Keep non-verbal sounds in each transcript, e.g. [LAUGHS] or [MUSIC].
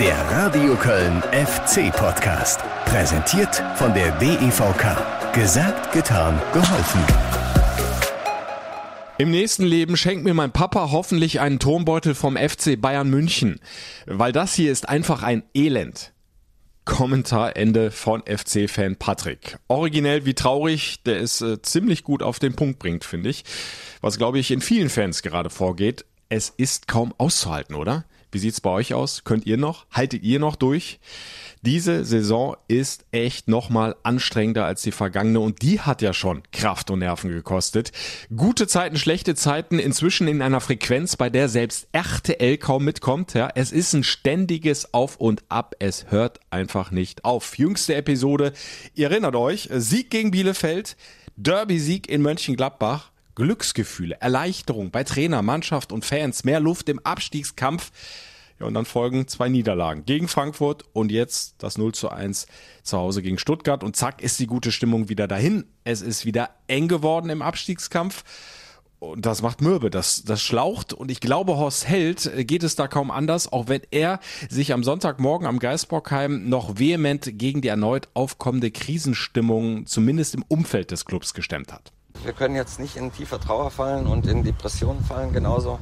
Der Radio Köln FC Podcast. Präsentiert von der DEVK. Gesagt, getan, geholfen. Im nächsten Leben schenkt mir mein Papa hoffentlich einen Turmbeutel vom FC Bayern München, weil das hier ist einfach ein Elend. Kommentarende von FC-Fan Patrick. Originell wie traurig, der es äh, ziemlich gut auf den Punkt bringt, finde ich. Was, glaube ich, in vielen Fans gerade vorgeht. Es ist kaum auszuhalten, oder? Wie sieht's bei euch aus? Könnt ihr noch? Haltet ihr noch durch? Diese Saison ist echt nochmal anstrengender als die vergangene und die hat ja schon Kraft und Nerven gekostet. Gute Zeiten, schlechte Zeiten, inzwischen in einer Frequenz, bei der selbst RTL kaum mitkommt. Ja, es ist ein ständiges Auf und Ab. Es hört einfach nicht auf. Jüngste Episode. Ihr erinnert euch, Sieg gegen Bielefeld, Derby-Sieg in Mönchengladbach. Glücksgefühle, Erleichterung bei Trainer, Mannschaft und Fans, mehr Luft im Abstiegskampf. Ja, und dann folgen zwei Niederlagen gegen Frankfurt und jetzt das 0 zu 1 zu Hause gegen Stuttgart. Und zack ist die gute Stimmung wieder dahin. Es ist wieder eng geworden im Abstiegskampf. Und das macht mürbe, das, das schlaucht. Und ich glaube, Horst Held äh, geht es da kaum anders, auch wenn er sich am Sonntagmorgen am Geisbockheim noch vehement gegen die erneut aufkommende Krisenstimmung, zumindest im Umfeld des Clubs, gestemmt hat. Wir können jetzt nicht in tiefer Trauer fallen und in Depressionen fallen, genauso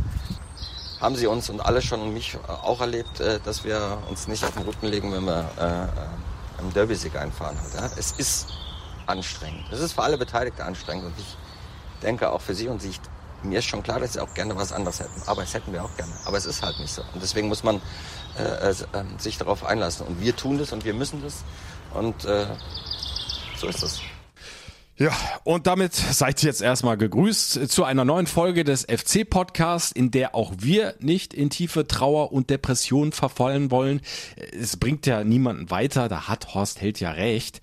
haben sie uns und alle schon und mich auch erlebt, äh, dass wir uns nicht auf den Rücken legen, wenn wir äh, äh einen Derby-Sieg einfahren. Ja? Es ist anstrengend. Es ist für alle Beteiligten anstrengend und ich denke auch für sie und sie. Mir ist schon klar, dass sie auch gerne was anderes hätten. Aber es hätten wir auch gerne. Aber es ist halt nicht so. Und deswegen muss man äh, äh, sich darauf einlassen. Und wir tun das und wir müssen das. Und äh, so ist es. Ja, und damit seid ihr jetzt erstmal gegrüßt zu einer neuen Folge des FC Podcasts, in der auch wir nicht in tiefe Trauer und Depression verfallen wollen. Es bringt ja niemanden weiter, da hat Horst Held ja recht.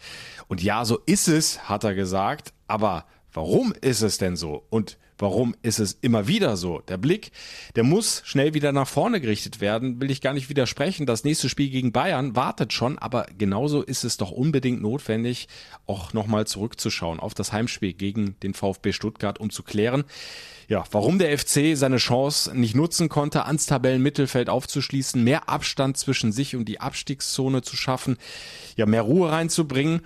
Und ja, so ist es, hat er gesagt. Aber warum ist es denn so? Und Warum ist es immer wieder so? Der Blick, der muss schnell wieder nach vorne gerichtet werden, will ich gar nicht widersprechen. Das nächste Spiel gegen Bayern wartet schon, aber genauso ist es doch unbedingt notwendig, auch nochmal zurückzuschauen auf das Heimspiel gegen den VfB Stuttgart, um zu klären, ja, warum der FC seine Chance nicht nutzen konnte, ans Tabellenmittelfeld aufzuschließen, mehr Abstand zwischen sich und die Abstiegszone zu schaffen, ja, mehr Ruhe reinzubringen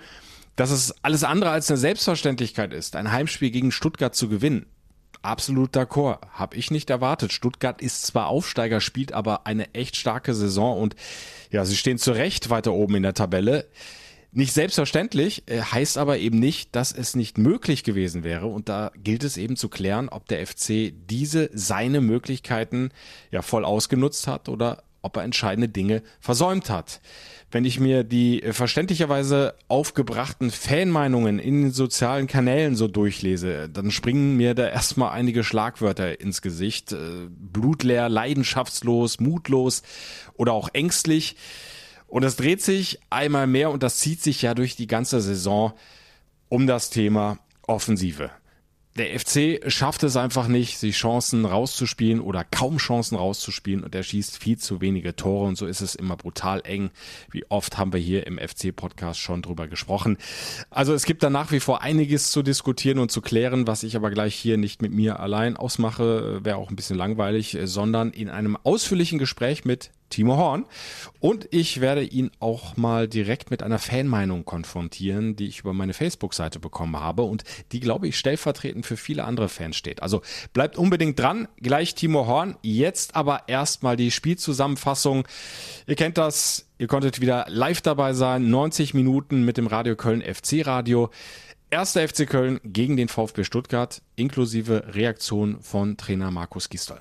dass es alles andere als eine Selbstverständlichkeit ist, ein Heimspiel gegen Stuttgart zu gewinnen. Absolut d'accord. Hab ich nicht erwartet. Stuttgart ist zwar Aufsteiger, spielt aber eine echt starke Saison und ja, sie stehen zu Recht weiter oben in der Tabelle. Nicht selbstverständlich, äh, heißt aber eben nicht, dass es nicht möglich gewesen wäre. Und da gilt es eben zu klären, ob der FC diese seine Möglichkeiten ja voll ausgenutzt hat oder ob er entscheidende Dinge versäumt hat wenn ich mir die äh, verständlicherweise aufgebrachten Fanmeinungen in den sozialen Kanälen so durchlese, dann springen mir da erstmal einige Schlagwörter ins Gesicht. Äh, blutleer, leidenschaftslos, mutlos oder auch ängstlich. Und es dreht sich einmal mehr und das zieht sich ja durch die ganze Saison um das Thema Offensive der FC schafft es einfach nicht, sich Chancen rauszuspielen oder kaum Chancen rauszuspielen und er schießt viel zu wenige Tore und so ist es immer brutal eng. Wie oft haben wir hier im FC-Podcast schon drüber gesprochen. Also es gibt da nach wie vor einiges zu diskutieren und zu klären, was ich aber gleich hier nicht mit mir allein ausmache, wäre auch ein bisschen langweilig, sondern in einem ausführlichen Gespräch mit Timo Horn. Und ich werde ihn auch mal direkt mit einer Fanmeinung konfrontieren, die ich über meine Facebook-Seite bekommen habe und die, glaube ich, stellvertretend für viele andere Fans steht. Also bleibt unbedingt dran. Gleich Timo Horn. Jetzt aber erstmal die Spielzusammenfassung. Ihr kennt das. Ihr konntet wieder live dabei sein. 90 Minuten mit dem Radio Köln FC Radio. Erster FC Köln gegen den VfB Stuttgart inklusive Reaktion von Trainer Markus Gistol.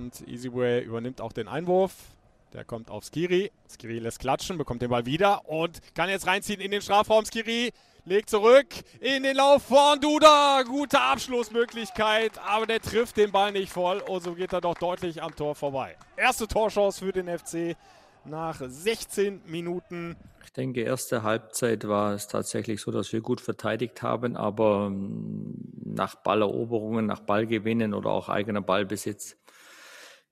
Und Easyway übernimmt auch den Einwurf. Der kommt auf Skiri. Skiri lässt klatschen, bekommt den Ball wieder und kann jetzt reinziehen in den Strafraum. Skiri legt zurück in den Lauf von Duda. Gute Abschlussmöglichkeit, aber der trifft den Ball nicht voll. Und so geht er doch deutlich am Tor vorbei. Erste Torchance für den FC nach 16 Minuten. Ich denke, erste Halbzeit war es tatsächlich so, dass wir gut verteidigt haben, aber ähm, nach Balleroberungen, nach Ballgewinnen oder auch eigener Ballbesitz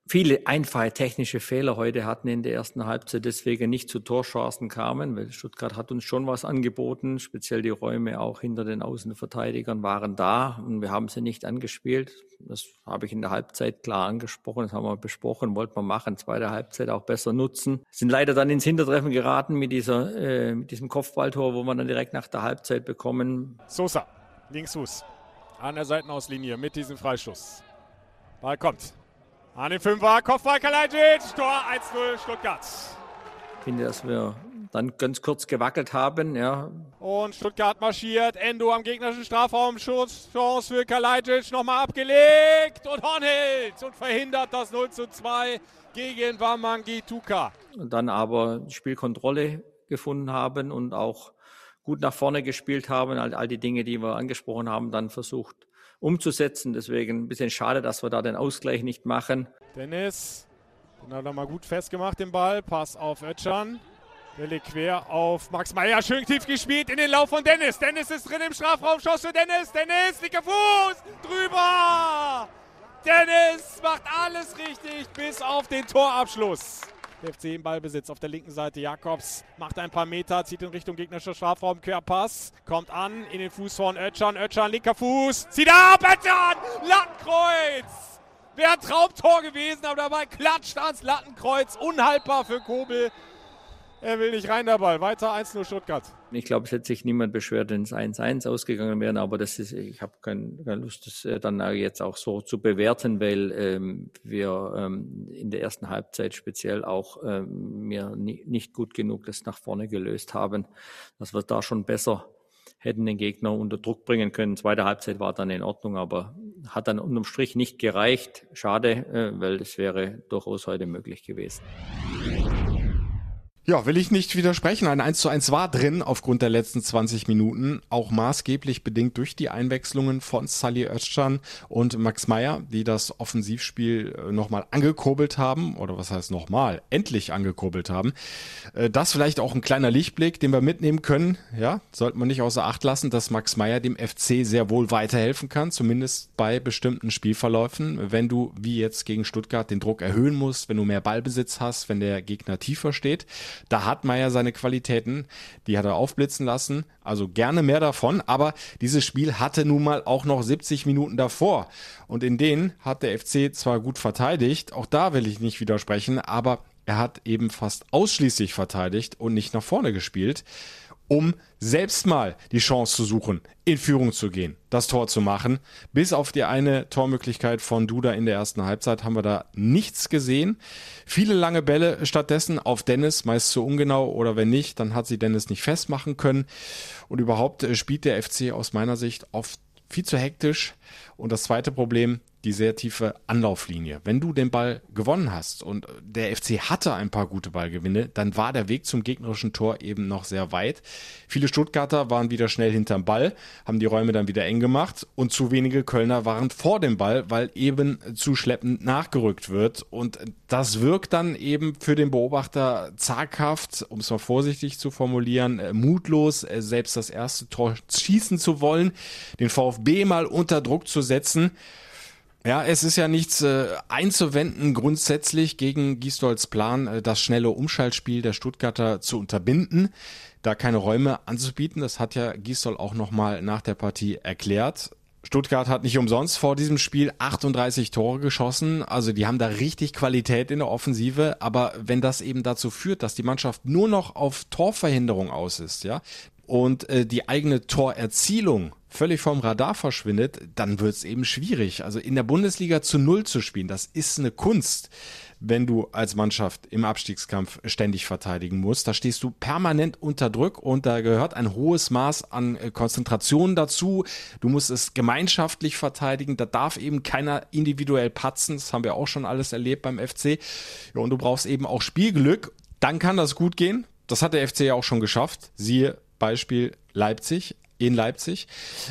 viele einfache technische Fehler heute hatten in der ersten Halbzeit, deswegen nicht zu Torchancen kamen, weil Stuttgart hat uns schon was angeboten, speziell die Räume auch hinter den Außenverteidigern waren da und wir haben sie nicht angespielt. Das habe ich in der Halbzeit klar angesprochen, das haben wir besprochen, wollten wir machen, zweite Halbzeit auch besser nutzen. Sind leider dann ins Hintertreffen geraten mit dieser, äh, mit diesem Kopfballtor, wo wir dann direkt nach der Halbzeit bekommen. Sosa, Linksfuß, an der Seitenauslinie mit diesem Freischuss. Ball kommt. An den Fünfer, Kopfball Kalajdzic, Tor 1-0 Stuttgart. Ich finde, dass wir dann ganz kurz gewackelt haben, ja. Und Stuttgart marschiert, Endo am gegnerischen Strafraum, Schuss, Chance für Kalajdzic, nochmal abgelegt und Hornhild und verhindert das 0 zu 2 gegen Wamangi Tuka. Und dann aber Spielkontrolle gefunden haben und auch gut nach vorne gespielt haben, all, all die Dinge, die wir angesprochen haben, dann versucht umzusetzen. Deswegen ein bisschen schade, dass wir da den Ausgleich nicht machen. Dennis, den hat er mal gut festgemacht, den Ball. Pass auf Ötschan. Welle quer auf Max Meyer. Schön tief gespielt in den Lauf von Dennis. Dennis ist drin im Strafraum. Schuss für Dennis. Dennis, linker Fuß. Drüber. Dennis macht alles richtig bis auf den Torabschluss. Der FC im Ballbesitz auf der linken Seite. Jakobs macht ein paar Meter, zieht in Richtung gegnerischer Strafraum. Querpass. Kommt an in den Fuß von Ötschan. Ötschan, linker Fuß. Zieht ab. Ötschan. Lattenkreuz. Wäre ein Traumtor gewesen, aber dabei klatscht ans Lattenkreuz. Unhaltbar für Kobel. Er will nicht rein, der Ball. Weiter 1-0 Stuttgart. Ich glaube, es hätte sich niemand beschwert, wenn es 1-1 ausgegangen wäre, aber das ist, ich habe kein, keine Lust, das äh, dann jetzt auch so zu bewerten, weil ähm, wir ähm, in der ersten Halbzeit speziell auch ähm, mir nie, nicht gut genug das nach vorne gelöst haben, dass wir da schon besser hätten den Gegner unter Druck bringen können. Zweite Halbzeit war dann in Ordnung, aber hat dann unterm Strich nicht gereicht. Schade, äh, weil das wäre durchaus heute möglich gewesen. Ja, will ich nicht widersprechen. Ein 1 zu 1 war drin aufgrund der letzten 20 Minuten, auch maßgeblich bedingt durch die Einwechslungen von Sally Özcan und Max Meyer, die das Offensivspiel äh, nochmal angekurbelt haben, oder was heißt nochmal, endlich angekurbelt haben. Äh, das vielleicht auch ein kleiner Lichtblick, den wir mitnehmen können. Ja, sollte man nicht außer Acht lassen, dass Max Meyer dem FC sehr wohl weiterhelfen kann, zumindest bei bestimmten Spielverläufen. Wenn du, wie jetzt gegen Stuttgart, den Druck erhöhen musst, wenn du mehr Ballbesitz hast, wenn der Gegner tiefer steht. Da hat Meier seine Qualitäten, die hat er aufblitzen lassen, also gerne mehr davon, aber dieses Spiel hatte nun mal auch noch 70 Minuten davor. Und in denen hat der FC zwar gut verteidigt, auch da will ich nicht widersprechen, aber er hat eben fast ausschließlich verteidigt und nicht nach vorne gespielt um selbst mal die Chance zu suchen, in Führung zu gehen, das Tor zu machen. Bis auf die eine Tormöglichkeit von Duda in der ersten Halbzeit haben wir da nichts gesehen. Viele lange Bälle stattdessen auf Dennis, meist zu ungenau oder wenn nicht, dann hat sie Dennis nicht festmachen können. Und überhaupt äh, spielt der FC aus meiner Sicht oft viel zu hektisch. Und das zweite Problem, die sehr tiefe Anlauflinie. Wenn du den Ball gewonnen hast und der FC hatte ein paar gute Ballgewinne, dann war der Weg zum gegnerischen Tor eben noch sehr weit. Viele Stuttgarter waren wieder schnell hinterm Ball, haben die Räume dann wieder eng gemacht und zu wenige Kölner waren vor dem Ball, weil eben zu schleppend nachgerückt wird. Und das wirkt dann eben für den Beobachter zaghaft, um es mal vorsichtig zu formulieren, äh, mutlos, äh, selbst das erste Tor schießen zu wollen, den VfB mal unter Druck zu setzen. Ja, es ist ja nichts äh, einzuwenden grundsätzlich gegen Gisdolds Plan, äh, das schnelle Umschaltspiel der Stuttgarter zu unterbinden, da keine Räume anzubieten. Das hat ja Gisdol auch nochmal nach der Partie erklärt. Stuttgart hat nicht umsonst vor diesem Spiel 38 Tore geschossen. Also die haben da richtig Qualität in der Offensive. Aber wenn das eben dazu führt, dass die Mannschaft nur noch auf Torverhinderung aus ist, ja, und äh, die eigene Torerzielung völlig vom Radar verschwindet, dann wird es eben schwierig. Also in der Bundesliga zu Null zu spielen, das ist eine Kunst, wenn du als Mannschaft im Abstiegskampf ständig verteidigen musst. Da stehst du permanent unter Druck und da gehört ein hohes Maß an äh, Konzentration dazu. Du musst es gemeinschaftlich verteidigen. Da darf eben keiner individuell patzen. Das haben wir auch schon alles erlebt beim FC. Ja, und du brauchst eben auch Spielglück. Dann kann das gut gehen. Das hat der FC ja auch schon geschafft. Siehe Beispiel Leipzig in Leipzig.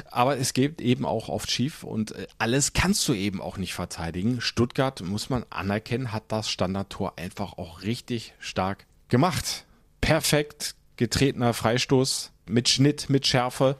Aber es geht eben auch oft schief und äh, alles kannst du eben auch nicht verteidigen. Stuttgart, muss man anerkennen, hat das Standardtor einfach auch richtig stark gemacht. Perfekt getretener Freistoß mit Schnitt, mit Schärfe.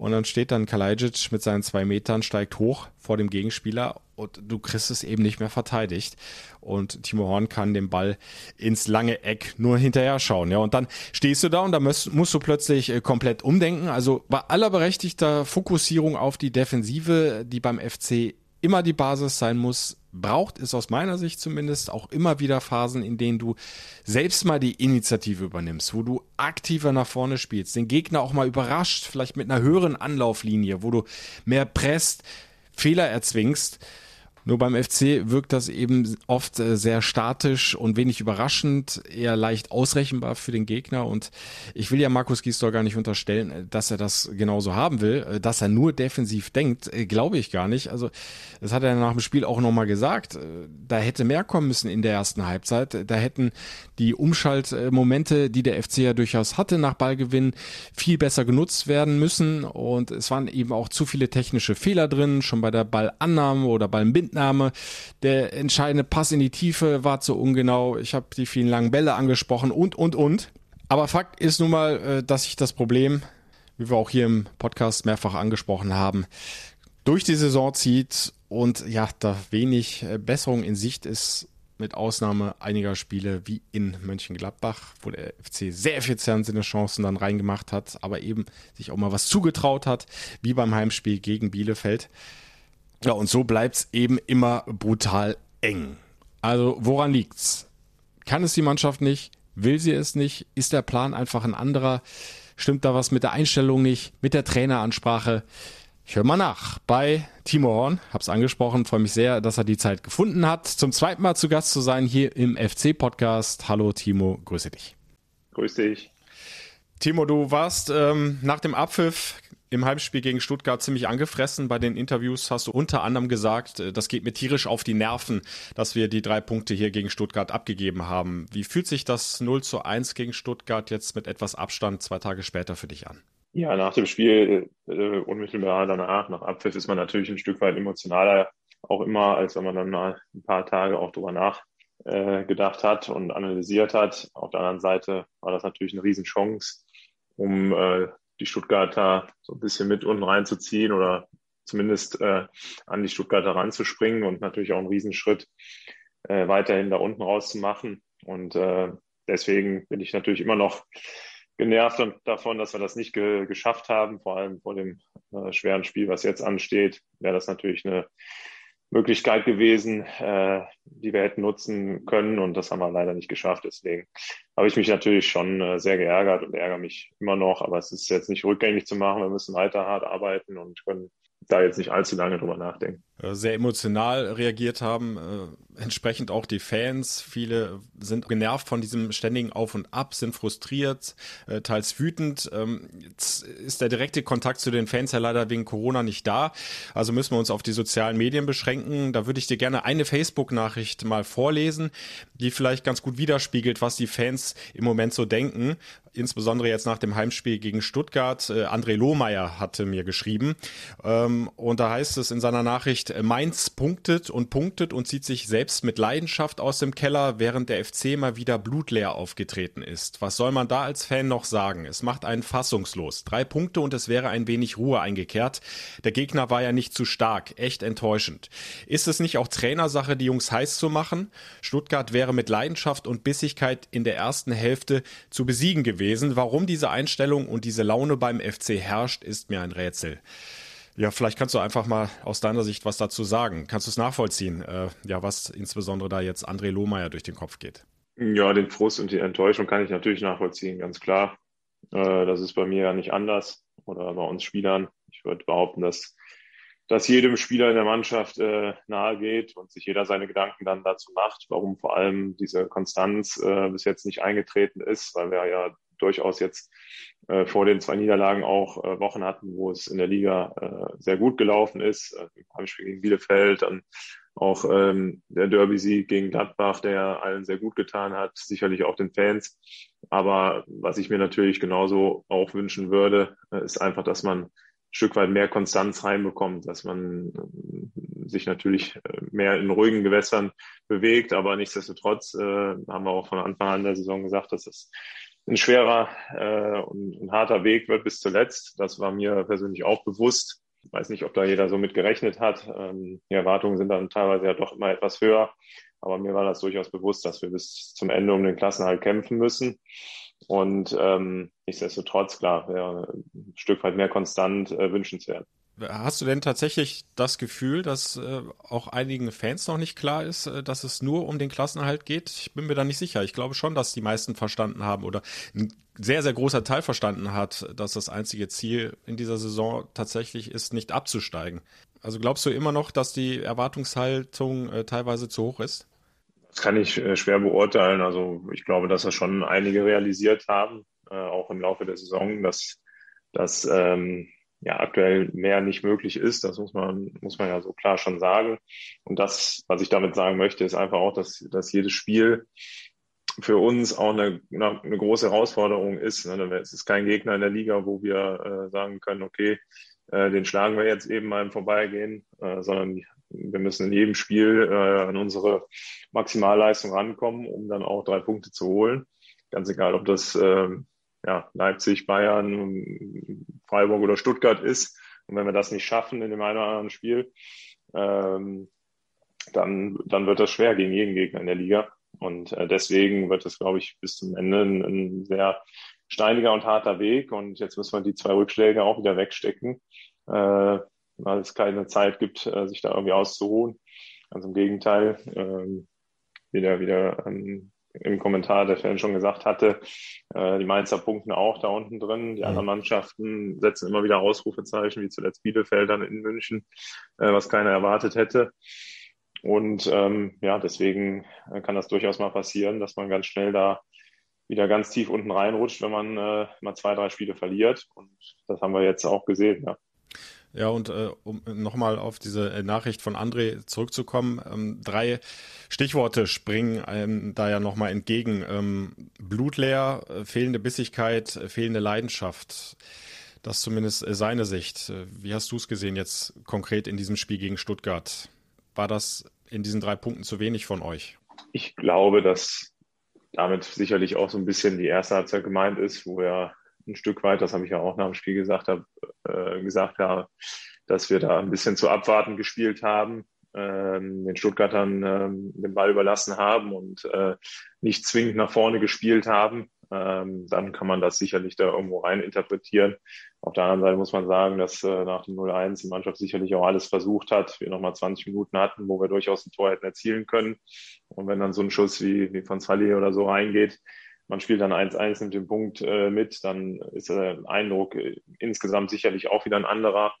Und dann steht dann Kalajic mit seinen zwei Metern, steigt hoch vor dem Gegenspieler und du kriegst es eben nicht mehr verteidigt. Und Timo Horn kann den Ball ins lange Eck nur hinterher schauen. Ja, und dann stehst du da und da musst, musst du plötzlich äh, komplett umdenken. Also bei aller berechtigter Fokussierung auf die Defensive, die beim FC immer die Basis sein muss, braucht es aus meiner Sicht zumindest auch immer wieder Phasen, in denen du selbst mal die Initiative übernimmst, wo du aktiver nach vorne spielst, den Gegner auch mal überrascht, vielleicht mit einer höheren Anlauflinie, wo du mehr presst, Fehler erzwingst. Nur beim FC wirkt das eben oft äh, sehr statisch und wenig überraschend, eher leicht ausrechenbar für den Gegner. Und ich will ja Markus Gisdol gar nicht unterstellen, äh, dass er das genauso haben will, äh, dass er nur defensiv denkt, glaube ich gar nicht. Also das hat er nach dem Spiel auch nochmal gesagt. Da hätte mehr kommen müssen in der ersten Halbzeit. Da hätten die Umschaltmomente, die der FC ja durchaus hatte nach Ballgewinn, viel besser genutzt werden müssen. Und es waren eben auch zu viele technische Fehler drin, schon bei der Ballannahme oder beim Binden Endnahme. Der entscheidende Pass in die Tiefe war zu ungenau. Ich habe die vielen langen Bälle angesprochen und, und, und. Aber Fakt ist nun mal, äh, dass sich das Problem, wie wir auch hier im Podcast mehrfach angesprochen haben, durch die Saison zieht und ja, da wenig äh, Besserung in Sicht ist, mit Ausnahme einiger Spiele wie in Mönchengladbach, wo der FC sehr effizient seine Chancen dann reingemacht hat, aber eben sich auch mal was zugetraut hat, wie beim Heimspiel gegen Bielefeld. Ja, und so bleibt's eben immer brutal eng. Also, woran liegt's? Kann es die Mannschaft nicht? Will sie es nicht? Ist der Plan einfach ein anderer? Stimmt da was mit der Einstellung nicht? Mit der Traineransprache? Ich höre mal nach bei Timo Horn. Hab's angesprochen, freue mich sehr, dass er die Zeit gefunden hat, zum zweiten Mal zu Gast zu sein hier im FC-Podcast. Hallo Timo, grüße dich. Grüß dich. Timo, du warst ähm, nach dem Abpfiff im Heimspiel gegen Stuttgart ziemlich angefressen. Bei den Interviews hast du unter anderem gesagt, äh, das geht mir tierisch auf die Nerven, dass wir die drei Punkte hier gegen Stuttgart abgegeben haben. Wie fühlt sich das 0 zu 1 gegen Stuttgart jetzt mit etwas Abstand zwei Tage später für dich an? Ja, nach dem Spiel, äh, unmittelbar danach, nach Abpfiff, ist man natürlich ein Stück weit emotionaler, auch immer, als wenn man dann mal ein paar Tage auch drüber nachgedacht äh, hat und analysiert hat. Auf der anderen Seite war das natürlich eine Riesenchance, um äh, die Stuttgarter so ein bisschen mit unten reinzuziehen oder zumindest äh, an die Stuttgarter ranzuspringen und natürlich auch einen Riesenschritt äh, weiterhin da unten rauszumachen. Und äh, deswegen bin ich natürlich immer noch genervt davon, dass wir das nicht ge geschafft haben, vor allem vor dem äh, schweren Spiel, was jetzt ansteht, wäre das natürlich eine Möglichkeit gewesen, äh, die wir hätten nutzen können und das haben wir leider nicht geschafft. Deswegen habe ich mich natürlich schon äh, sehr geärgert und ärgere mich immer noch, aber es ist jetzt nicht rückgängig zu machen. Wir müssen weiter hart arbeiten und können da jetzt nicht allzu lange drüber nachdenken. Äh, sehr emotional reagiert haben, äh, entsprechend auch die Fans. Viele sind genervt von diesem ständigen Auf und Ab, sind frustriert, äh, teils wütend. Ähm, jetzt ist der direkte Kontakt zu den Fans ja leider wegen Corona nicht da. Also müssen wir uns auf die sozialen Medien beschränken. Da würde ich dir gerne eine Facebook-Nachricht mal vorlesen, die vielleicht ganz gut widerspiegelt, was die Fans im Moment so denken insbesondere jetzt nach dem Heimspiel gegen Stuttgart. Äh, André Lohmeier hatte mir geschrieben. Ähm, und da heißt es in seiner Nachricht, äh, Mainz punktet und punktet und zieht sich selbst mit Leidenschaft aus dem Keller, während der FC mal wieder blutleer aufgetreten ist. Was soll man da als Fan noch sagen? Es macht einen fassungslos. Drei Punkte und es wäre ein wenig Ruhe eingekehrt. Der Gegner war ja nicht zu stark. Echt enttäuschend. Ist es nicht auch Trainersache, die Jungs heiß zu machen? Stuttgart wäre mit Leidenschaft und Bissigkeit in der ersten Hälfte zu besiegen gewesen gewesen. Warum diese Einstellung und diese Laune beim FC herrscht, ist mir ein Rätsel. Ja, vielleicht kannst du einfach mal aus deiner Sicht was dazu sagen. Kannst du es nachvollziehen, äh, ja, was insbesondere da jetzt André Lohmeier durch den Kopf geht? Ja, den Frust und die Enttäuschung kann ich natürlich nachvollziehen, ganz klar. Äh, das ist bei mir ja nicht anders oder bei uns Spielern. Ich würde behaupten, dass das jedem Spieler in der Mannschaft äh, nahe geht und sich jeder seine Gedanken dann dazu macht, warum vor allem diese Konstanz äh, bis jetzt nicht eingetreten ist, weil wir ja durchaus jetzt äh, vor den zwei Niederlagen auch äh, Wochen hatten, wo es in der Liga äh, sehr gut gelaufen ist. Äh, Heimspiel gegen Bielefeld, dann auch ähm, der Derby-Sieg gegen Gladbach, der allen sehr gut getan hat, sicherlich auch den Fans. Aber was ich mir natürlich genauso auch wünschen würde, äh, ist einfach, dass man ein Stück weit mehr Konstanz reinbekommt, dass man äh, sich natürlich äh, mehr in ruhigen Gewässern bewegt, aber nichtsdestotrotz äh, haben wir auch von Anfang an der Saison gesagt, dass es ein schwerer äh, und ein harter Weg wird bis zuletzt. Das war mir persönlich auch bewusst. Ich weiß nicht, ob da jeder so mit gerechnet hat. Ähm, die Erwartungen sind dann teilweise ja doch immer etwas höher. Aber mir war das durchaus bewusst, dass wir bis zum Ende um den Klassenhalt kämpfen müssen. Und ähm, nichtsdestotrotz, klar, wäre ein Stück weit mehr konstant äh, wünschenswert. Hast du denn tatsächlich das Gefühl, dass äh, auch einigen Fans noch nicht klar ist, äh, dass es nur um den Klassenhalt geht? Ich bin mir da nicht sicher. Ich glaube schon, dass die meisten verstanden haben oder ein sehr, sehr großer Teil verstanden hat, dass das einzige Ziel in dieser Saison tatsächlich ist, nicht abzusteigen. Also glaubst du immer noch, dass die Erwartungshaltung äh, teilweise zu hoch ist? Das kann ich äh, schwer beurteilen. Also ich glaube, dass das schon einige realisiert haben, äh, auch im Laufe der Saison, dass, dass ähm, ja aktuell mehr nicht möglich ist. Das muss man, muss man ja so klar schon sagen. Und das, was ich damit sagen möchte, ist einfach auch, dass, dass jedes Spiel für uns auch eine, eine große Herausforderung ist. Ne? Es ist kein Gegner in der Liga, wo wir äh, sagen können, okay, äh, den schlagen wir jetzt eben mal im Vorbeigehen, äh, sondern wir müssen in jedem Spiel an unsere Maximalleistung rankommen, um dann auch drei Punkte zu holen. Ganz egal, ob das äh, ja, Leipzig, Bayern, Freiburg oder Stuttgart ist. Und wenn wir das nicht schaffen in dem einen oder anderen Spiel, ähm, dann, dann wird das schwer gegen jeden Gegner in der Liga. Und äh, deswegen wird es, glaube ich, bis zum Ende ein, ein, sehr steiniger und harter Weg. Und jetzt müssen wir die zwei Rückschläge auch wieder wegstecken, äh, weil es keine Zeit gibt, äh, sich da irgendwie auszuruhen. Also im Gegenteil, äh, wieder, wieder ähm, im Kommentar der Fan schon gesagt hatte, äh, die Mainzer punkten auch da unten drin. Die anderen Mannschaften setzen immer wieder Ausrufezeichen, wie zuletzt Bielefeld dann in München, äh, was keiner erwartet hätte. Und ähm, ja, deswegen äh, kann das durchaus mal passieren, dass man ganz schnell da wieder ganz tief unten reinrutscht, wenn man äh, mal zwei, drei Spiele verliert. Und das haben wir jetzt auch gesehen, ja. Ja, und äh, um nochmal auf diese äh, Nachricht von André zurückzukommen, ähm, drei Stichworte springen einem da ja nochmal entgegen. Ähm, blutleer, äh, fehlende Bissigkeit, äh, fehlende Leidenschaft. Das zumindest äh, seine Sicht. Äh, wie hast du es gesehen jetzt konkret in diesem Spiel gegen Stuttgart? War das in diesen drei Punkten zu wenig von euch? Ich glaube, dass damit sicherlich auch so ein bisschen die erste Halbzeit gemeint ist, wo wir ein Stück weit, das habe ich ja auch nach dem Spiel gesagt, hab, äh, gesagt ja, dass wir da ein bisschen zu abwarten gespielt haben, ähm, den Stuttgartern ähm, den Ball überlassen haben und äh, nicht zwingend nach vorne gespielt haben. Ähm, dann kann man das sicherlich da irgendwo rein interpretieren. Auf der anderen Seite muss man sagen, dass äh, nach dem 0-1 die Mannschaft sicherlich auch alles versucht hat. Wir nochmal 20 Minuten hatten, wo wir durchaus ein Tor hätten erzielen können. Und wenn dann so ein Schuss wie, wie von Sally oder so reingeht, man spielt dann 1-1, nimmt den Punkt äh, mit, dann ist der Eindruck äh, insgesamt sicherlich auch wieder ein anderer.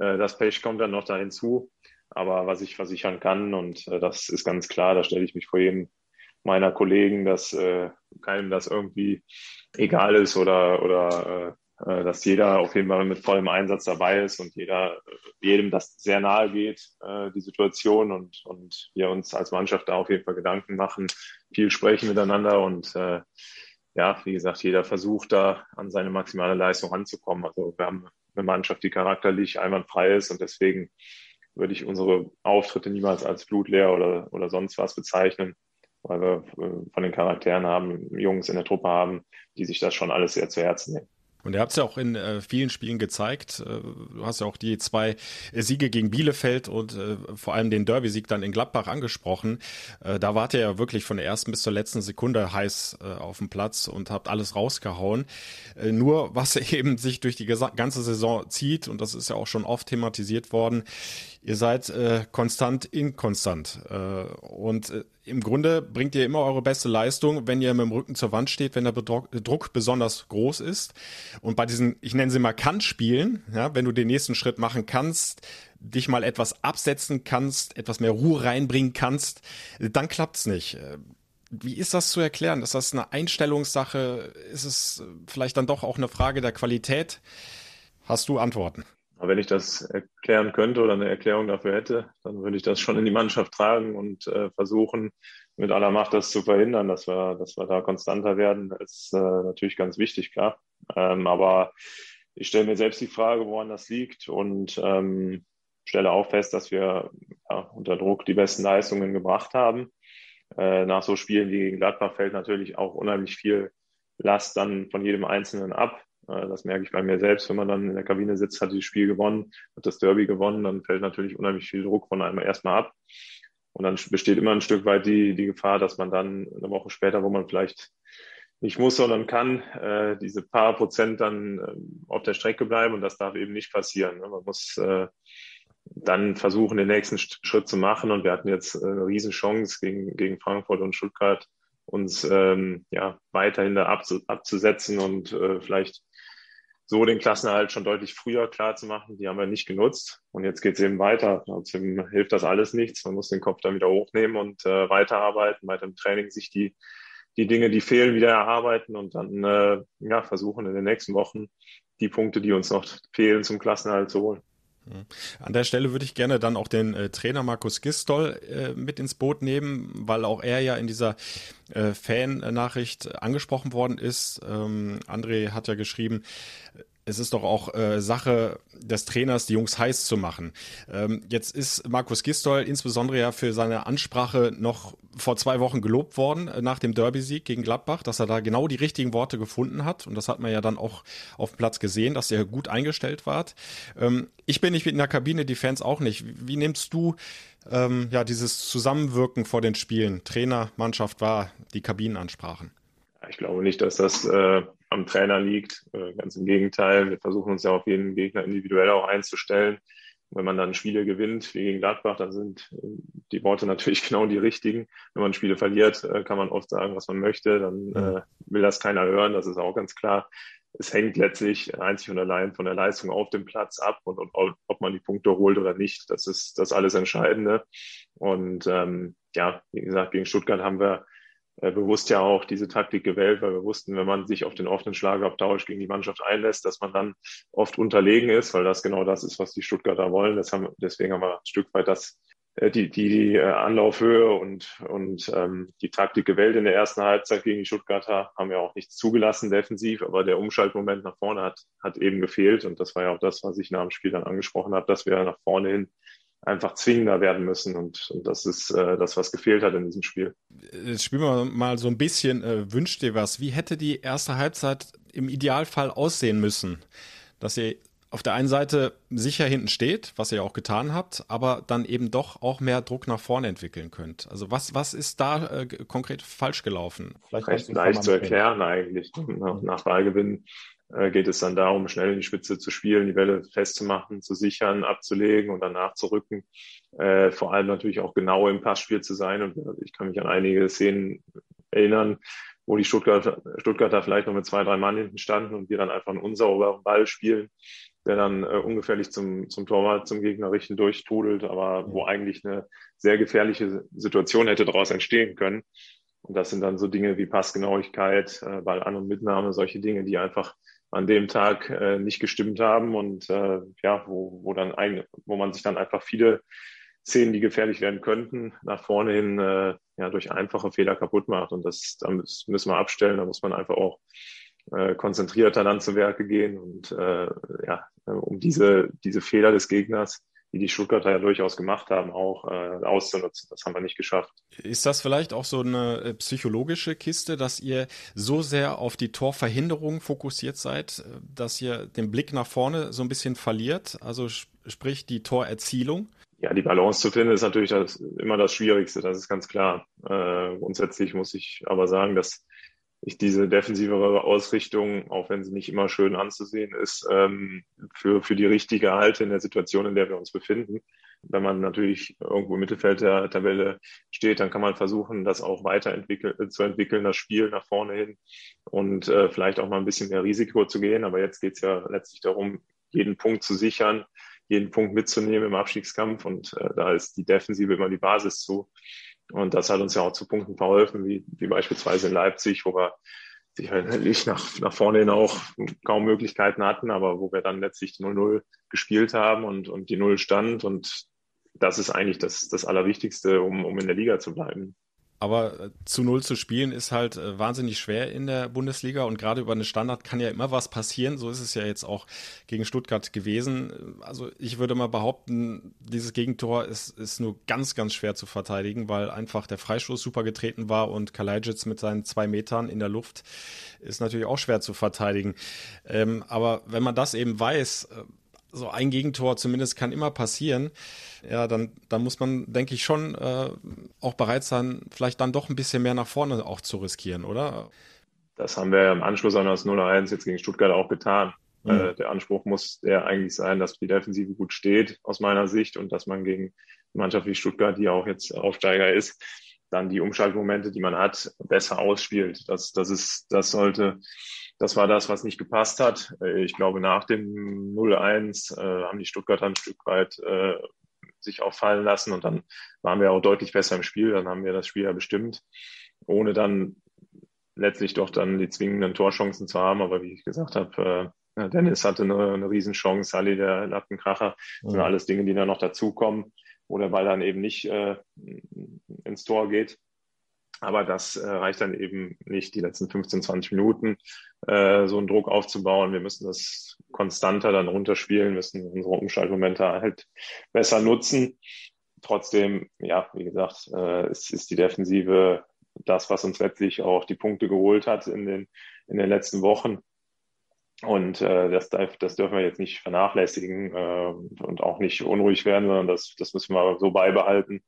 Äh, das Pech kommt dann noch da hinzu. Aber was ich versichern kann, und äh, das ist ganz klar, da stelle ich mich vor jedem meiner Kollegen, dass keinem das irgendwie egal ist oder, oder dass jeder auf jeden Fall mit vollem Einsatz dabei ist und jeder, jedem das sehr nahe geht, die Situation und, und wir uns als Mannschaft da auf jeden Fall Gedanken machen, viel sprechen miteinander und äh, ja, wie gesagt, jeder versucht da an seine maximale Leistung anzukommen. Also wir haben eine Mannschaft, die charakterlich einwandfrei ist und deswegen würde ich unsere Auftritte niemals als blutleer oder, oder sonst was bezeichnen weil wir äh, von den Charakteren haben, Jungs in der Truppe haben, die sich das schon alles sehr zu Herzen nehmen. Und ihr habt es ja auch in äh, vielen Spielen gezeigt. Äh, du hast ja auch die zwei Siege gegen Bielefeld und äh, vor allem den Derby-Sieg dann in Gladbach angesprochen. Äh, da wart ihr ja wirklich von der ersten bis zur letzten Sekunde heiß äh, auf dem Platz und habt alles rausgehauen. Äh, nur was [LAUGHS] eben sich durch die ganze Saison zieht, und das ist ja auch schon oft thematisiert worden, ihr seid äh, konstant inkonstant. Äh, und äh, im Grunde bringt ihr immer eure beste Leistung, wenn ihr mit dem Rücken zur Wand steht, wenn der Druck besonders groß ist. Und bei diesen, ich nenne sie mal Kann-Spielen, ja, wenn du den nächsten Schritt machen kannst, dich mal etwas absetzen kannst, etwas mehr Ruhe reinbringen kannst, dann klappt's nicht. Wie ist das zu erklären? Ist das eine Einstellungssache? Ist es vielleicht dann doch auch eine Frage der Qualität? Hast du Antworten? Wenn ich das erklären könnte oder eine Erklärung dafür hätte, dann würde ich das schon in die Mannschaft tragen und äh, versuchen, mit aller Macht das zu verhindern, dass wir, dass wir da konstanter werden, ist äh, natürlich ganz wichtig, klar. Ähm, aber ich stelle mir selbst die Frage, woran das liegt und ähm, stelle auch fest, dass wir ja, unter Druck die besten Leistungen gebracht haben. Äh, nach so Spielen wie gegen Gladbach fällt natürlich auch unheimlich viel Last dann von jedem Einzelnen ab. Äh, das merke ich bei mir selbst, wenn man dann in der Kabine sitzt, hat dieses Spiel gewonnen, hat das Derby gewonnen, dann fällt natürlich unheimlich viel Druck von einem erstmal ab. Und dann besteht immer ein Stück weit die, die Gefahr, dass man dann eine Woche später, wo man vielleicht nicht muss, sondern kann, äh, diese paar Prozent dann äh, auf der Strecke bleiben und das darf eben nicht passieren. Ne? Man muss äh, dann versuchen, den nächsten Schritt zu machen und wir hatten jetzt eine Riesenchance gegen, gegen Frankfurt und Stuttgart, uns ähm, ja weiterhin da abzu abzusetzen und äh, vielleicht so den Klassenerhalt schon deutlich früher klar zu machen. Die haben wir nicht genutzt. Und jetzt geht es eben weiter. Trotzdem hilft das alles nichts. Man muss den Kopf dann wieder hochnehmen und äh, weiterarbeiten, weiter im Training sich die die Dinge, die fehlen, wieder erarbeiten und dann äh, ja, versuchen in den nächsten Wochen die Punkte, die uns noch fehlen, zum Klassenerhalt zu holen. Hm. An der Stelle würde ich gerne dann auch den äh, Trainer Markus Gistol äh, mit ins Boot nehmen, weil auch er ja in dieser äh, Fan-Nachricht angesprochen worden ist. Ähm, André hat ja geschrieben, es ist doch auch äh, Sache des Trainers, die Jungs heiß zu machen. Ähm, jetzt ist Markus Gistol insbesondere ja für seine Ansprache noch vor zwei Wochen gelobt worden äh, nach dem Derby-Sieg gegen Gladbach, dass er da genau die richtigen Worte gefunden hat. Und das hat man ja dann auch auf dem Platz gesehen, dass er gut eingestellt war. Ähm, ich bin nicht in der Kabine, die Fans auch nicht. Wie nimmst du ähm, ja dieses Zusammenwirken vor den Spielen? Trainer, Mannschaft war, die Kabinenansprachen. Ich glaube nicht, dass das äh, am Trainer liegt. Äh, ganz im Gegenteil. Wir versuchen uns ja auf jeden Gegner individuell auch einzustellen. wenn man dann Spiele gewinnt, wie gegen Gladbach, dann sind äh, die Worte [LAUGHS] natürlich genau die richtigen. Wenn man Spiele verliert, äh, kann man oft sagen, was man möchte. Dann äh, will das keiner hören. Das ist auch ganz klar. Es hängt letztlich einzig und allein von der Leistung auf dem Platz ab und, und ob man die Punkte holt oder nicht. Das ist das alles Entscheidende. Und ähm, ja, wie gesagt, gegen Stuttgart haben wir bewusst ja auch diese Taktik gewählt, weil wir wussten, wenn man sich auf den offenen Schlagabtausch gegen die Mannschaft einlässt, dass man dann oft unterlegen ist, weil das genau das ist, was die Stuttgarter wollen. Das haben, deswegen haben wir ein Stück weit das äh, die, die äh, Anlaufhöhe und, und ähm, die Taktik gewählt in der ersten Halbzeit gegen die Stuttgarter, haben ja auch nichts zugelassen defensiv, aber der Umschaltmoment nach vorne hat, hat eben gefehlt und das war ja auch das, was ich nach dem Spiel dann angesprochen habe, dass wir nach vorne hin einfach zwingender werden müssen. Und, und das ist äh, das, was gefehlt hat in diesem Spiel. Jetzt spielen wir mal so ein bisschen, äh, wünscht dir was. Wie hätte die erste Halbzeit im Idealfall aussehen müssen? Dass ihr auf der einen Seite sicher hinten steht, was ihr auch getan habt, aber dann eben doch auch mehr Druck nach vorne entwickeln könnt. Also was, was ist da äh, konkret falsch gelaufen? Vielleicht recht leicht zu erklären eigentlich. Nach, nach Ballgewinn äh, geht es dann darum, schnell in die Spitze zu spielen, die Welle festzumachen, zu sichern, abzulegen und danach zu rücken. Äh, vor allem natürlich auch genau im Passspiel zu sein. Und ich kann mich an einige Szenen erinnern, wo die Stuttgarter, Stuttgarter vielleicht noch mit zwei, drei Mann hinten standen und wir dann einfach einen unsauberen Ball spielen, der dann äh, ungefährlich zum, zum Torwart, zum Gegner richten durchtrudelt, aber wo eigentlich eine sehr gefährliche Situation hätte daraus entstehen können. Und das sind dann so Dinge wie Passgenauigkeit, äh, Ballan- und Mitnahme, solche Dinge, die einfach an dem Tag äh, nicht gestimmt haben und äh, ja, wo, wo dann ein, wo man sich dann einfach viele Szenen, die gefährlich werden könnten, nach vorne hin äh, ja durch einfache Fehler kaputt macht. Und das, da müssen wir abstellen. Da muss man einfach auch äh, konzentrierter dann zu Werke gehen und äh, ja, um diese, diese Fehler des Gegners die die Stuttgarter ja durchaus gemacht haben, auch äh, auszunutzen. Das haben wir nicht geschafft. Ist das vielleicht auch so eine äh, psychologische Kiste, dass ihr so sehr auf die Torverhinderung fokussiert seid, äh, dass ihr den Blick nach vorne so ein bisschen verliert? Also sprich die Torerzielung? Ja, die Balance zu finden ist natürlich das, immer das Schwierigste, das ist ganz klar. Äh, grundsätzlich muss ich aber sagen, dass ich diese defensivere Ausrichtung, auch wenn sie nicht immer schön anzusehen ist, ähm, für, für die richtige halte in der Situation, in der wir uns befinden. Wenn man natürlich irgendwo im Mittelfeld der Tabelle steht, dann kann man versuchen, das auch weiterentwickeln, äh, zu entwickeln, das Spiel nach vorne hin und äh, vielleicht auch mal ein bisschen mehr Risiko zu gehen. Aber jetzt geht es ja letztlich darum, jeden Punkt zu sichern, jeden Punkt mitzunehmen im Abstiegskampf und äh, da ist die Defensive immer die Basis zu. Und das hat uns ja auch zu Punkten verholfen, wie, wie beispielsweise in Leipzig, wo wir sicherlich nach, nach vorne hin auch kaum Möglichkeiten hatten, aber wo wir dann letztlich 0-0 gespielt haben und, und die Null stand. Und das ist eigentlich das, das Allerwichtigste, um, um in der Liga zu bleiben. Aber äh, zu Null zu spielen ist halt äh, wahnsinnig schwer in der Bundesliga und gerade über eine Standard kann ja immer was passieren. So ist es ja jetzt auch gegen Stuttgart gewesen. Also ich würde mal behaupten, dieses Gegentor ist, ist nur ganz, ganz schwer zu verteidigen, weil einfach der Freistoß super getreten war und Kalajdzic mit seinen zwei Metern in der Luft ist natürlich auch schwer zu verteidigen. Ähm, aber wenn man das eben weiß, äh, so ein Gegentor zumindest kann immer passieren, ja, dann, dann muss man, denke ich, schon äh, auch bereit sein, vielleicht dann doch ein bisschen mehr nach vorne auch zu riskieren, oder? Das haben wir im Anschluss an das 0-1 jetzt gegen Stuttgart auch getan. Mhm. Äh, der Anspruch muss der eigentlich sein, dass die Defensive gut steht, aus meiner Sicht, und dass man gegen eine Mannschaft wie Stuttgart, die auch jetzt Aufsteiger ist, dann die Umschaltmomente, die man hat, besser ausspielt. Das, das ist, das sollte das war das, was nicht gepasst hat. Äh, ich glaube, nach dem 0-1 äh, haben die Stuttgarter ein Stück weit äh, sich auch fallen lassen und dann waren wir auch deutlich besser im Spiel. Dann haben wir das Spiel ja bestimmt, ohne dann letztlich doch dann die zwingenden Torchancen zu haben. Aber wie ich gesagt habe, äh, Dennis hatte eine, eine Riesenchance, Sally der Lattenkracher. Das sind mhm. alles Dinge, die dann noch dazukommen, wo der Ball dann eben nicht äh, ins Tor geht. Aber das äh, reicht dann eben nicht, die letzten 15, 20 Minuten äh, so einen Druck aufzubauen. Wir müssen das konstanter dann runterspielen, müssen unsere Umschaltmomente halt besser nutzen. Trotzdem, ja, wie gesagt, äh, es ist die Defensive das, was uns letztlich auch die Punkte geholt hat in den, in den letzten Wochen. Und äh, das, das dürfen wir jetzt nicht vernachlässigen äh, und auch nicht unruhig werden, sondern das, das müssen wir so beibehalten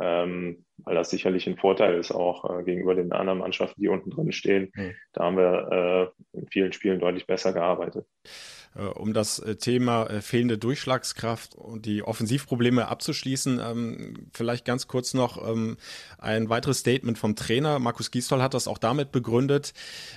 ähm, weil das sicherlich ein Vorteil ist auch äh, gegenüber den anderen Mannschaften, die unten drin stehen. Mhm. Da haben wir äh, in vielen Spielen deutlich besser gearbeitet. Äh, um das äh, Thema äh, fehlende Durchschlagskraft und die Offensivprobleme abzuschließen, ähm, vielleicht ganz kurz noch ähm, ein weiteres Statement vom Trainer. Markus Gisdol hat das auch damit begründet.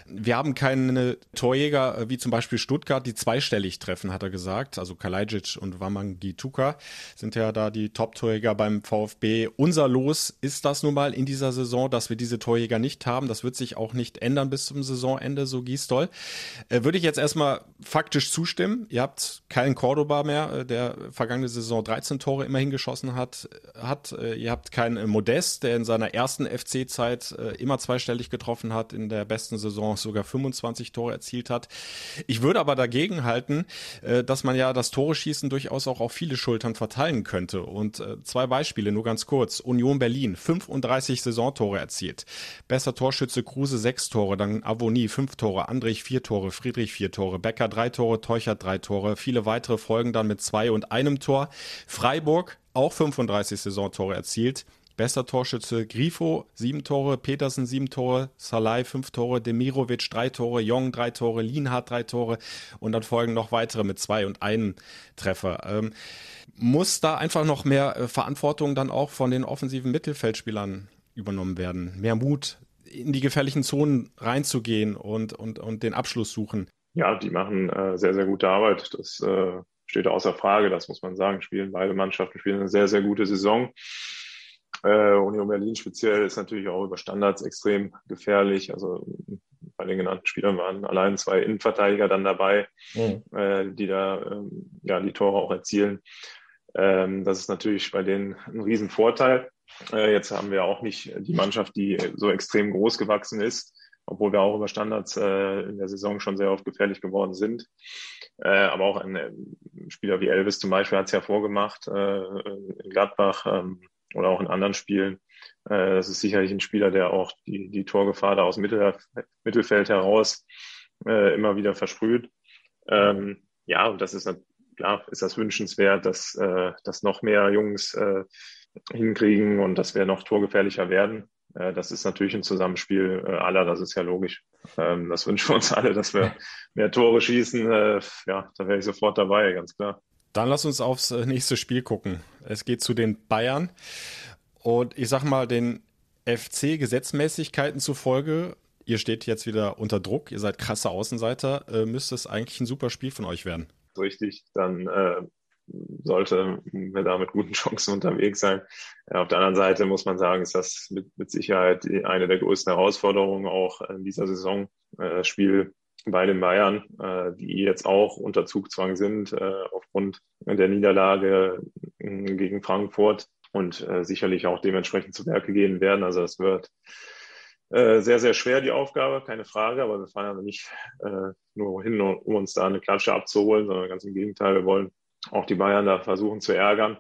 Wir haben keine Torjäger wie zum Beispiel Stuttgart, die zweistellig treffen, hat er gesagt. Also Kalajdzic und Wamangituka sind ja da die Top-Torjäger beim VfB. Unser Los ist das nun mal in dieser Saison, dass wir diese Torjäger nicht haben. Das wird sich auch nicht ändern bis zum Saisonende, so Gisdol. Würde ich jetzt erstmal faktisch zustimmen zustimmen. Ihr habt keinen Cordoba mehr, äh, der vergangene Saison 13 Tore immerhin geschossen hat. hat. Äh, ihr habt keinen Modest, der in seiner ersten FC-Zeit äh, immer zweistellig getroffen hat, in der besten Saison sogar 25 Tore erzielt hat. Ich würde aber dagegen halten, dass man ja das Tore-Schießen durchaus auch auf viele Schultern verteilen könnte. Und zwei Beispiele, nur ganz kurz. Union Berlin, 35 Saisontore erzielt. Besser Torschütze Kruse, sechs Tore, dann Avonie, fünf Tore, Andrich, vier Tore, Friedrich, vier Tore, Becker, drei Tore, Teuch Teuchert drei Tore. Viele weitere folgen dann mit zwei und einem Tor. Freiburg auch 35 Saisontore erzielt. Bester Torschütze Grifo, sieben Tore, Petersen sieben Tore, Salai fünf Tore, Demirovic drei Tore, Jong drei Tore, Lienhardt drei Tore und dann folgen noch weitere mit zwei und einem Treffer. Ähm, muss da einfach noch mehr äh, Verantwortung dann auch von den offensiven Mittelfeldspielern übernommen werden? Mehr Mut, in die gefährlichen Zonen reinzugehen und, und, und den Abschluss suchen? Ja, die machen äh, sehr, sehr gute Arbeit. Das äh, steht außer Frage, das muss man sagen. Spielen beide Mannschaften spielen eine sehr, sehr gute Saison. Äh, Union Berlin speziell ist natürlich auch über Standards extrem gefährlich. Also bei den genannten Spielern waren allein zwei Innenverteidiger dann dabei, mhm. äh, die da ähm, ja die Tore auch erzielen. Ähm, das ist natürlich bei denen ein Riesenvorteil. Äh, jetzt haben wir auch nicht die Mannschaft, die so extrem groß gewachsen ist obwohl wir auch über Standards äh, in der Saison schon sehr oft gefährlich geworden sind. Äh, aber auch ein, ein äh, Spieler wie Elvis zum Beispiel hat es ja vorgemacht äh, in Gladbach ähm, oder auch in anderen Spielen. Äh, das ist sicherlich ein Spieler, der auch die, die Torgefahr da aus Mittel, Mittelfeld heraus äh, immer wieder versprüht. Ähm, ja, und das ist klar, ist das wünschenswert, dass, äh, dass noch mehr Jungs äh, hinkriegen und dass wir noch torgefährlicher werden. Äh, das ist natürlich ein Zusammenspiel äh, aller, das ist ja logisch. Ähm, das wünschen wir uns alle, dass wir [LAUGHS] mehr Tore schießen. Äh, ja, da wäre ich sofort dabei, ganz klar. Dann lass uns aufs nächste Spiel gucken. Es geht zu den Bayern. Und ich sag mal, den FC-Gesetzmäßigkeiten zufolge, ihr steht jetzt wieder unter Druck, ihr seid krasse Außenseiter, müsste es eigentlich ein super Spiel von euch werden. Richtig, dann äh, sollte wir da mit guten [LAUGHS] Chancen unterwegs sein. Auf der anderen Seite muss man sagen, ist das mit, mit Sicherheit eine der größten Herausforderungen auch in dieser Saison. Äh, Spiel bei den Bayern, äh, die jetzt auch unter Zugzwang sind äh, aufgrund der Niederlage gegen Frankfurt. und äh, sicherlich auch dementsprechend zu Werke gehen werden. Also es wird äh, sehr, sehr schwer, die Aufgabe, keine Frage, aber wir fahren aber nicht äh, nur hin, um uns da eine Klatsche abzuholen, sondern ganz im Gegenteil, wir wollen auch die Bayern da versuchen zu ärgern.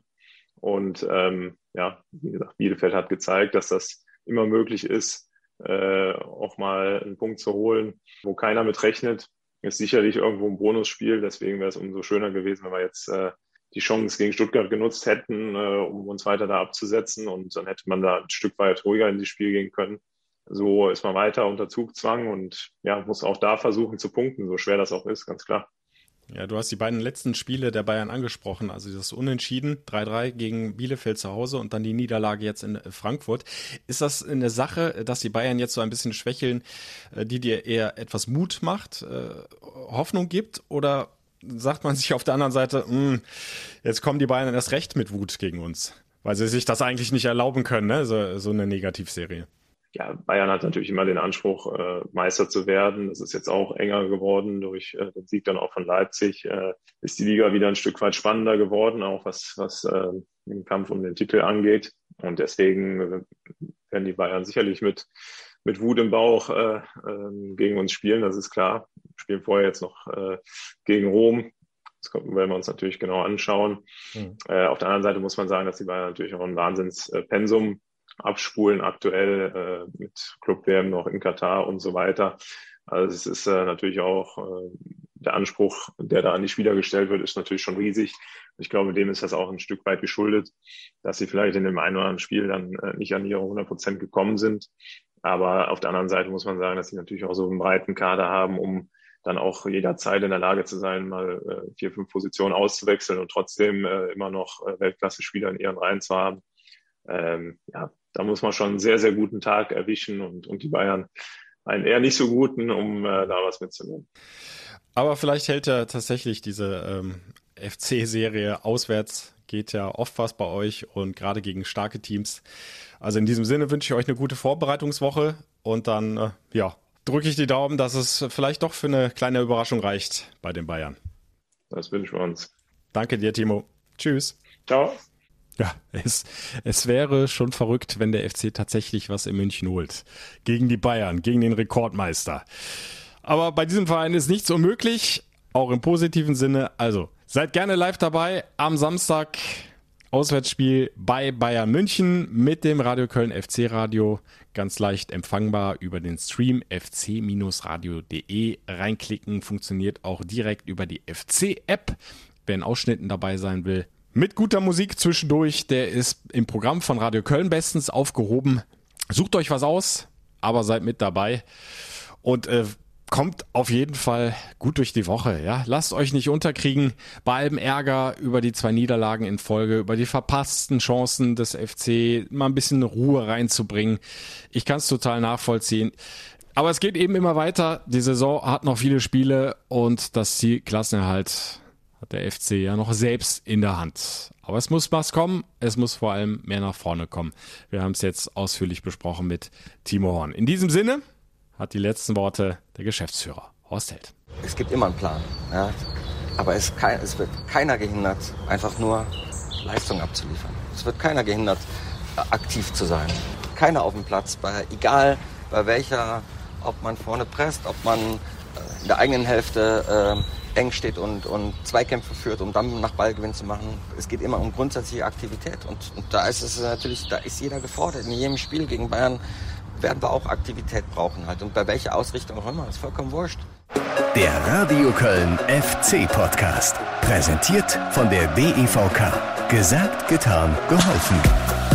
Und ähm, ja, wie gesagt, Bielefeld hat gezeigt, dass das immer möglich ist, äh, auch mal einen Punkt zu holen, wo keiner mit rechnet. Ist sicherlich irgendwo ein Bonusspiel, deswegen wäre es umso schöner gewesen, wenn wir jetzt äh, die Chance gegen Stuttgart genutzt hätten, äh, um uns weiter da abzusetzen und dann hätte man da ein Stück weit ruhiger in die Spiel gehen können. So ist man weiter unter Zugzwang und ja, muss auch da versuchen zu punkten, so schwer das auch ist, ganz klar. Ja, du hast die beiden letzten Spiele der Bayern angesprochen, also das Unentschieden 3-3 gegen Bielefeld zu Hause und dann die Niederlage jetzt in Frankfurt. Ist das eine Sache, dass die Bayern jetzt so ein bisschen schwächeln, äh, die dir eher etwas Mut macht, äh, Hoffnung gibt oder sagt man sich auf der anderen Seite, hm, jetzt kommen die Bayern erst recht mit Wut gegen uns, weil sie sich das eigentlich nicht erlauben können, ne? so, so eine Negativserie? Ja, Bayern hat natürlich immer den Anspruch, äh, Meister zu werden. Das ist jetzt auch enger geworden durch äh, den Sieg dann auch von Leipzig. Äh, ist die Liga wieder ein Stück weit spannender geworden, auch was, was äh, den Kampf um den Titel angeht. Und deswegen äh, werden die Bayern sicherlich mit, mit Wut im Bauch äh, äh, gegen uns spielen, das ist klar. Wir spielen vorher jetzt noch äh, gegen Rom. Das werden wir uns natürlich genau anschauen. Mhm. Äh, auf der anderen Seite muss man sagen, dass die Bayern natürlich auch ein Wahnsinnspensum abspulen aktuell äh, mit Club-WM noch in Katar und so weiter. Also es ist äh, natürlich auch äh, der Anspruch, der da an die Spieler gestellt wird, ist natürlich schon riesig. Ich glaube, dem ist das auch ein Stück weit geschuldet, dass sie vielleicht in dem einen oder anderen Spiel dann äh, nicht an ihre 100 Prozent gekommen sind. Aber auf der anderen Seite muss man sagen, dass sie natürlich auch so einen breiten Kader haben, um dann auch jederzeit in der Lage zu sein, mal äh, vier, fünf Positionen auszuwechseln und trotzdem äh, immer noch äh, Weltklasse-Spieler in ihren Reihen zu haben. Ähm, ja, da muss man schon einen sehr, sehr guten Tag erwischen und, und die Bayern einen eher nicht so guten, um äh, da was mitzunehmen. Aber vielleicht hält er tatsächlich diese ähm, FC-Serie auswärts, geht ja oft was bei euch und gerade gegen starke Teams. Also in diesem Sinne wünsche ich euch eine gute Vorbereitungswoche und dann, äh, ja, drücke ich die Daumen, dass es vielleicht doch für eine kleine Überraschung reicht bei den Bayern. Das wünschen wir uns. Danke dir, Timo. Tschüss. Ciao. Ja, es, es wäre schon verrückt, wenn der FC tatsächlich was in München holt. Gegen die Bayern, gegen den Rekordmeister. Aber bei diesem Verein ist nichts unmöglich, auch im positiven Sinne. Also, seid gerne live dabei am Samstag. Auswärtsspiel bei Bayern München mit dem Radio Köln FC Radio. Ganz leicht empfangbar über den Stream fc-radio.de. Reinklicken funktioniert auch direkt über die FC-App. Wer in Ausschnitten dabei sein will, mit guter Musik zwischendurch. Der ist im Programm von Radio Köln bestens aufgehoben. Sucht euch was aus, aber seid mit dabei. Und äh, kommt auf jeden Fall gut durch die Woche. Ja, lasst euch nicht unterkriegen bei allem Ärger über die zwei Niederlagen in Folge, über die verpassten Chancen des FC, mal ein bisschen Ruhe reinzubringen. Ich kann es total nachvollziehen. Aber es geht eben immer weiter. Die Saison hat noch viele Spiele und das Ziel Klassenerhalt hat der FC ja noch selbst in der Hand. Aber es muss was kommen, es muss vor allem mehr nach vorne kommen. Wir haben es jetzt ausführlich besprochen mit Timo Horn. In diesem Sinne hat die letzten Worte der Geschäftsführer Horst Held. Es gibt immer einen Plan, ja? aber es, kein, es wird keiner gehindert, einfach nur Leistung abzuliefern. Es wird keiner gehindert, aktiv zu sein. Keiner auf dem Platz, bei, egal bei welcher, ob man vorne presst, ob man in der eigenen Hälfte äh, eng steht und, und Zweikämpfe führt, um dann nach Ballgewinn zu machen. Es geht immer um grundsätzliche Aktivität und, und da ist es natürlich, da ist jeder gefordert. In jedem Spiel gegen Bayern werden wir auch Aktivität brauchen halt und bei welcher Ausrichtung auch immer, ist vollkommen wurscht. Der Radio Köln FC Podcast, präsentiert von der DEVK. Gesagt, getan, geholfen.